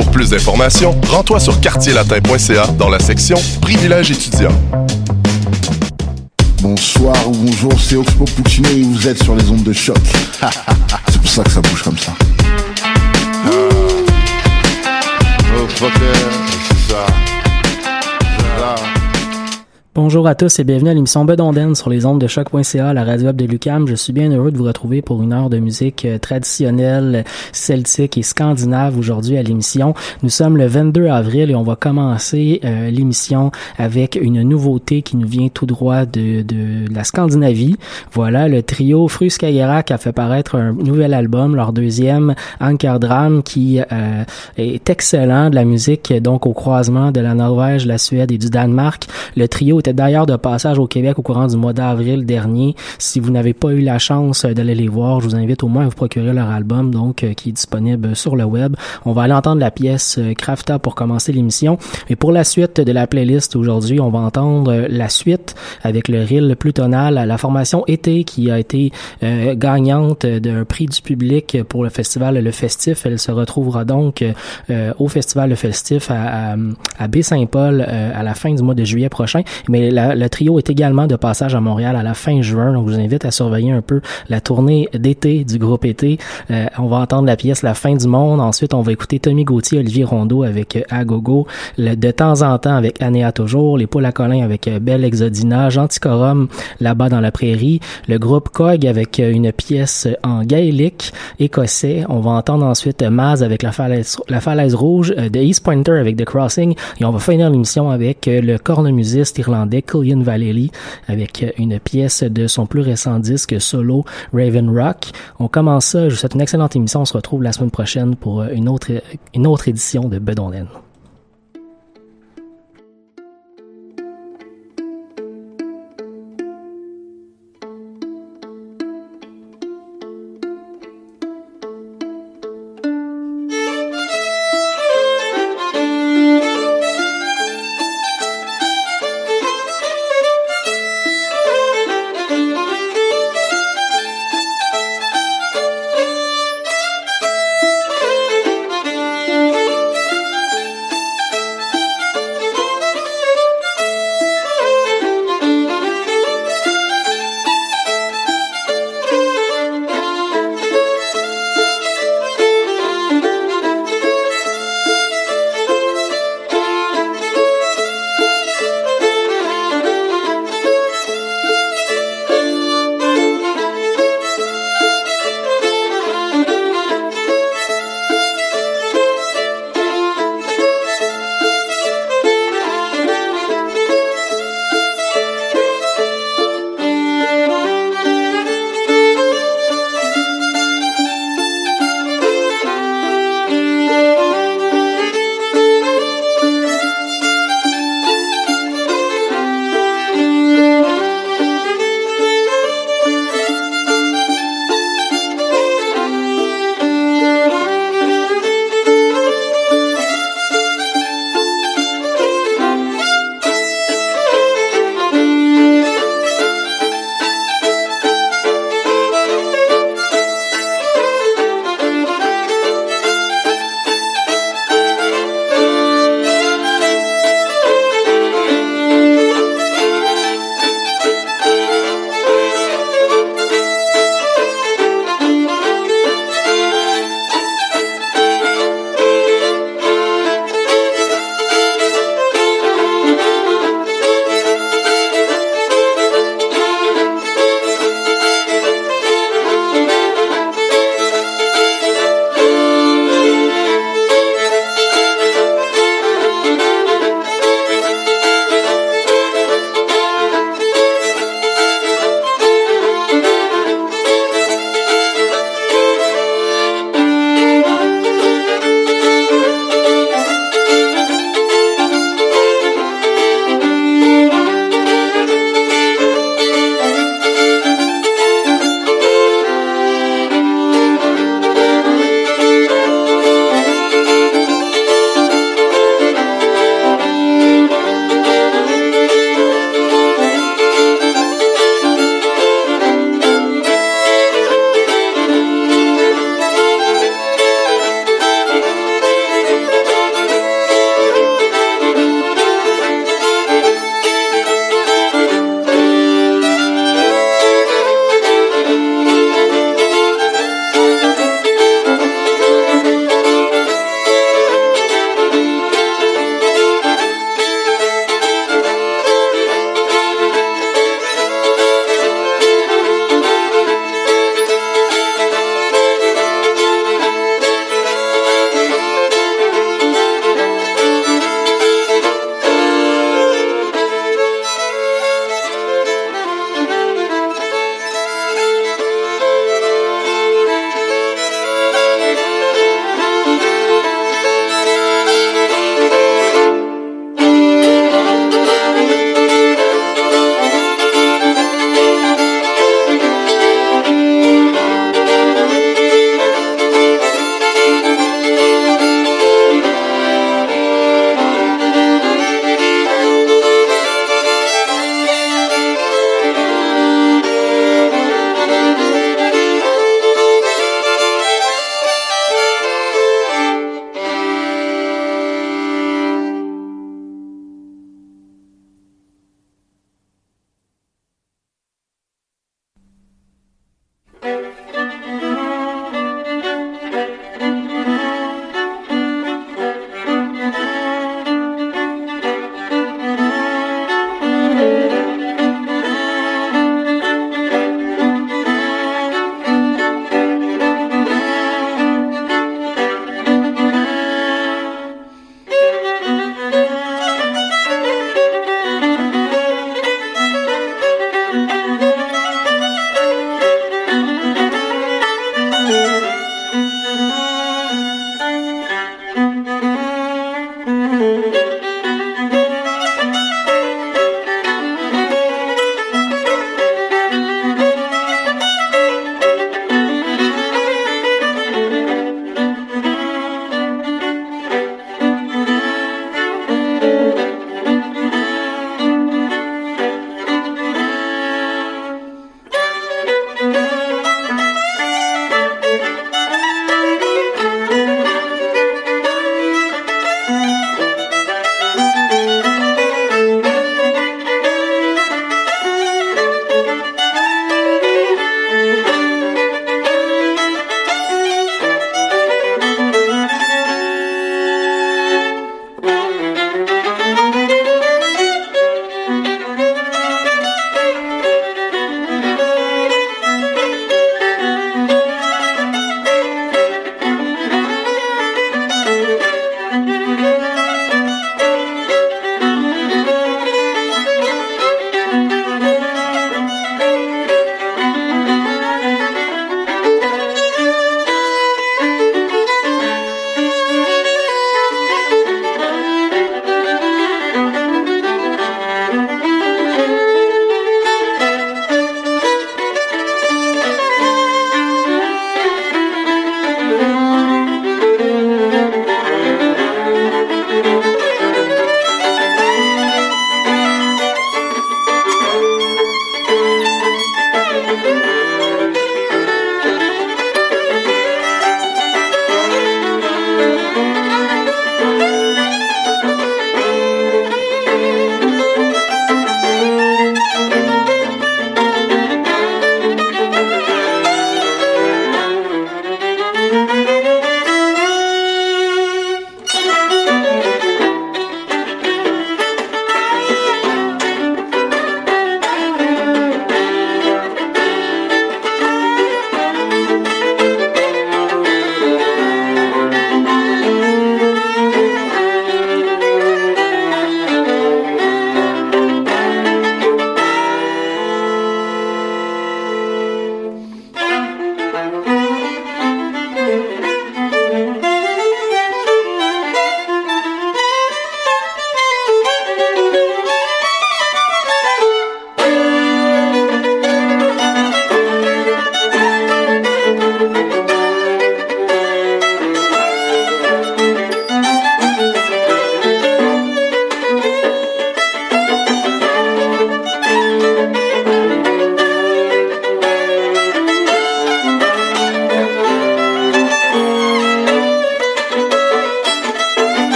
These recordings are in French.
Pour plus d'informations, rends-toi sur quartierlatin.ca dans la section Privilèges étudiants. Bonsoir ou bonjour, c'est Oxpo Puccino et vous êtes sur les ondes de choc. c'est pour ça que ça bouge comme ça. Oh, Bonjour à tous et bienvenue à l'émission Bedonden sur les ondes de choc.ca, la radio web de Lucam. Je suis bien heureux de vous retrouver pour une heure de musique euh, traditionnelle, celtique et scandinave aujourd'hui à l'émission. Nous sommes le 22 avril et on va commencer euh, l'émission avec une nouveauté qui nous vient tout droit de, de la Scandinavie. Voilà, le trio Fruskagerak a fait paraître un nouvel album, leur deuxième, Ankerdram, qui euh, est excellent, de la musique donc au croisement de la Norvège, la Suède et du Danemark. Le trio était d'ailleurs de passage au Québec au courant du mois d'avril dernier. Si vous n'avez pas eu la chance d'aller les voir, je vous invite au moins à vous procurer leur album, donc euh, qui est disponible sur le web. On va aller entendre la pièce euh, Crafta pour commencer l'émission. Et pour la suite de la playlist aujourd'hui, on va entendre euh, la suite avec le reel plutonal, la formation été qui a été euh, gagnante d'un prix du public pour le festival Le Festif. Elle se retrouvera donc euh, au festival Le Festif à, à, à Baie-Saint-Paul à la fin du mois de juillet prochain. Mais la- le trio est également de passage à Montréal à la fin juin, donc je vous invite à surveiller un peu la tournée d'été du groupe été. Euh, on va entendre la pièce La fin du monde. Ensuite, on va écouter Tommy Gauthier, Olivier Rondeau avec euh, Agogo. Le- de temps en temps avec Anéa Toujours. Les Poules à Colin avec euh, Belle Exodina. Genticorum là-bas dans la prairie. Le groupe Cog avec euh, une pièce en gaélique écossais. On va entendre ensuite euh, Maz avec La Falaise, la falaise Rouge euh, de East Pointer avec The Crossing. Et on va finir l'émission avec euh, le cornemusiste irlandais Killian Vallely avec une pièce de son plus récent disque solo Raven Rock. On commence ça. Je vous souhaite une excellente émission. On se retrouve la semaine prochaine pour une autre, une autre édition de Bedonden.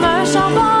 门上班。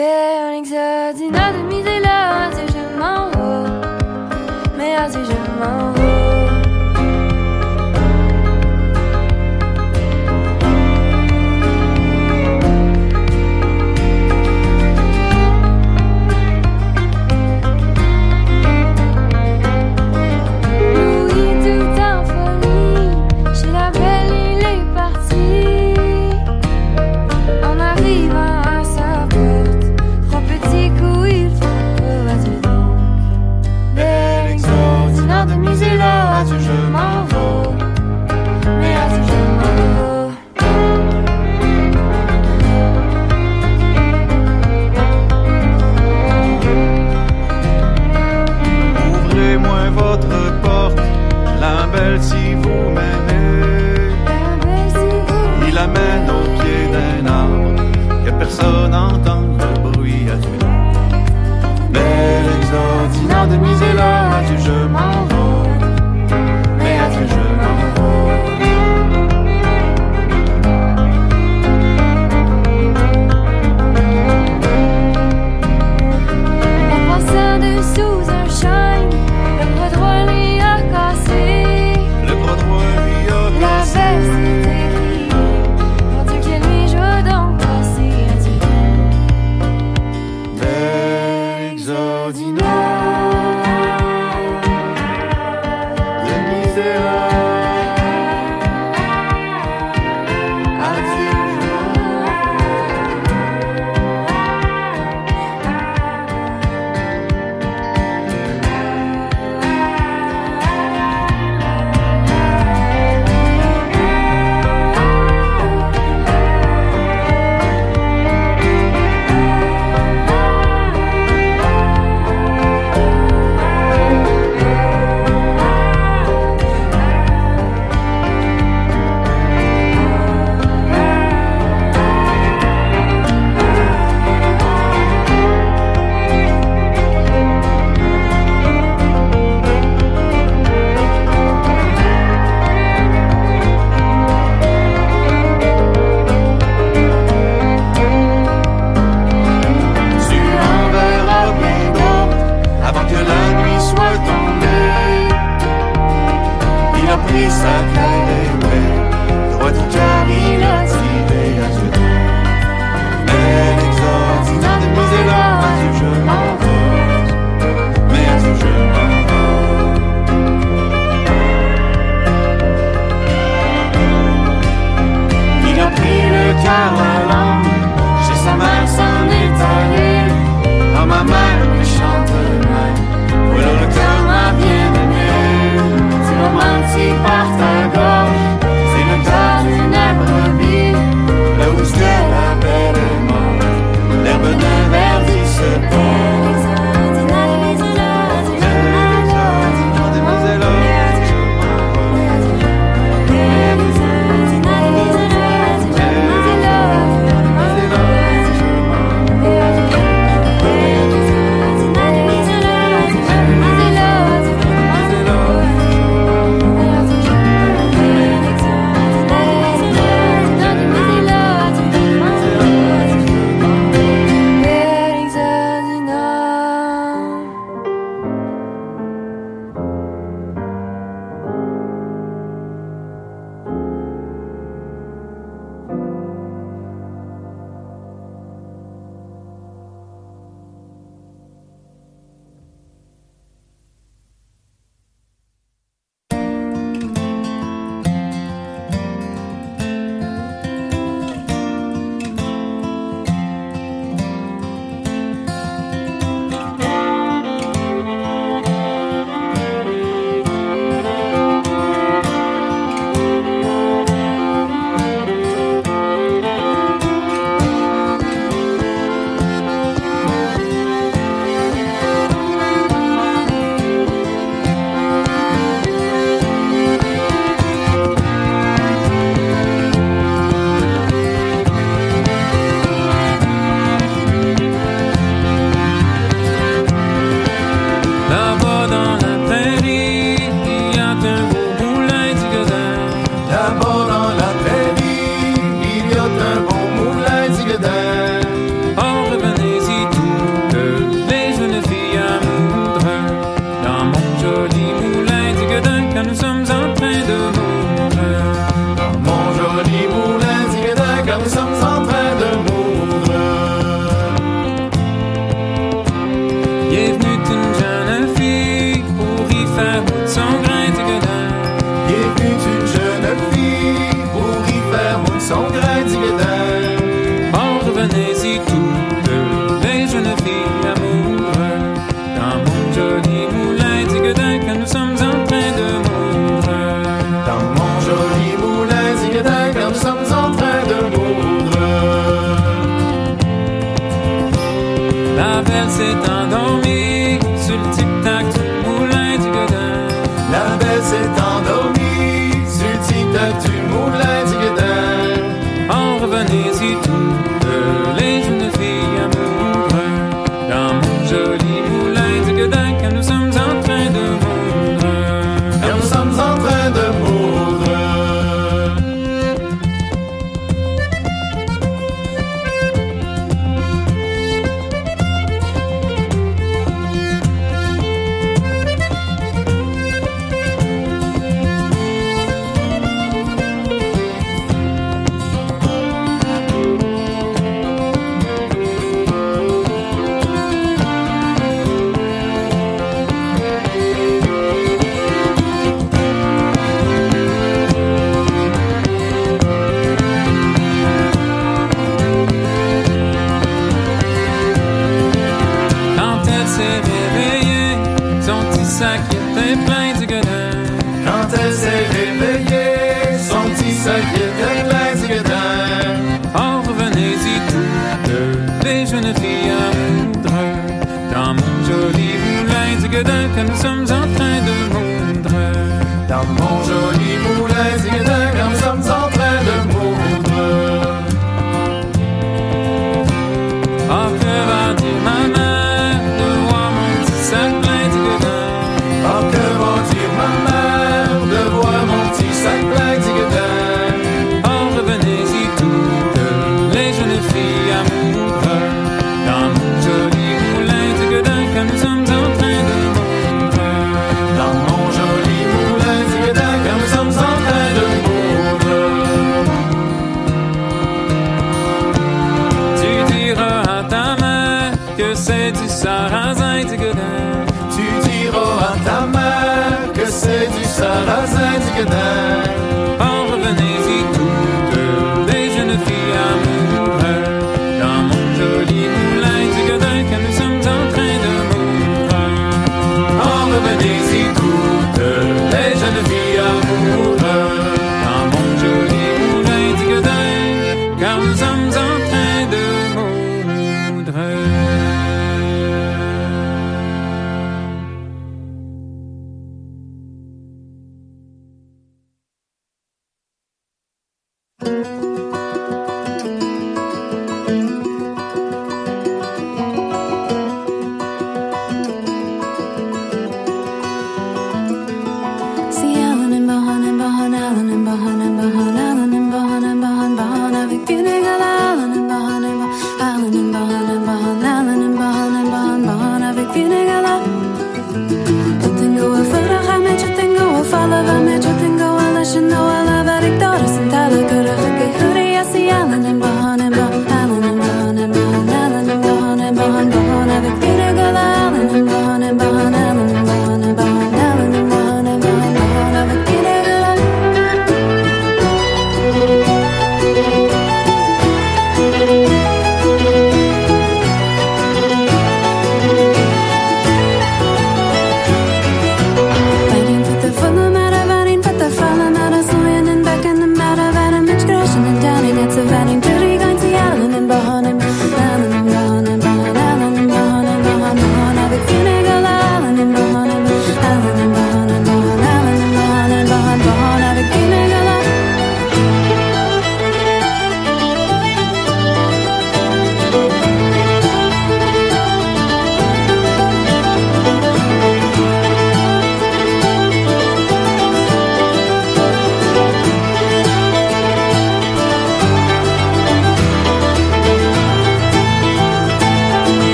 Périxodine de Miséla, si je m'envole, mais si je m'envole. Son grain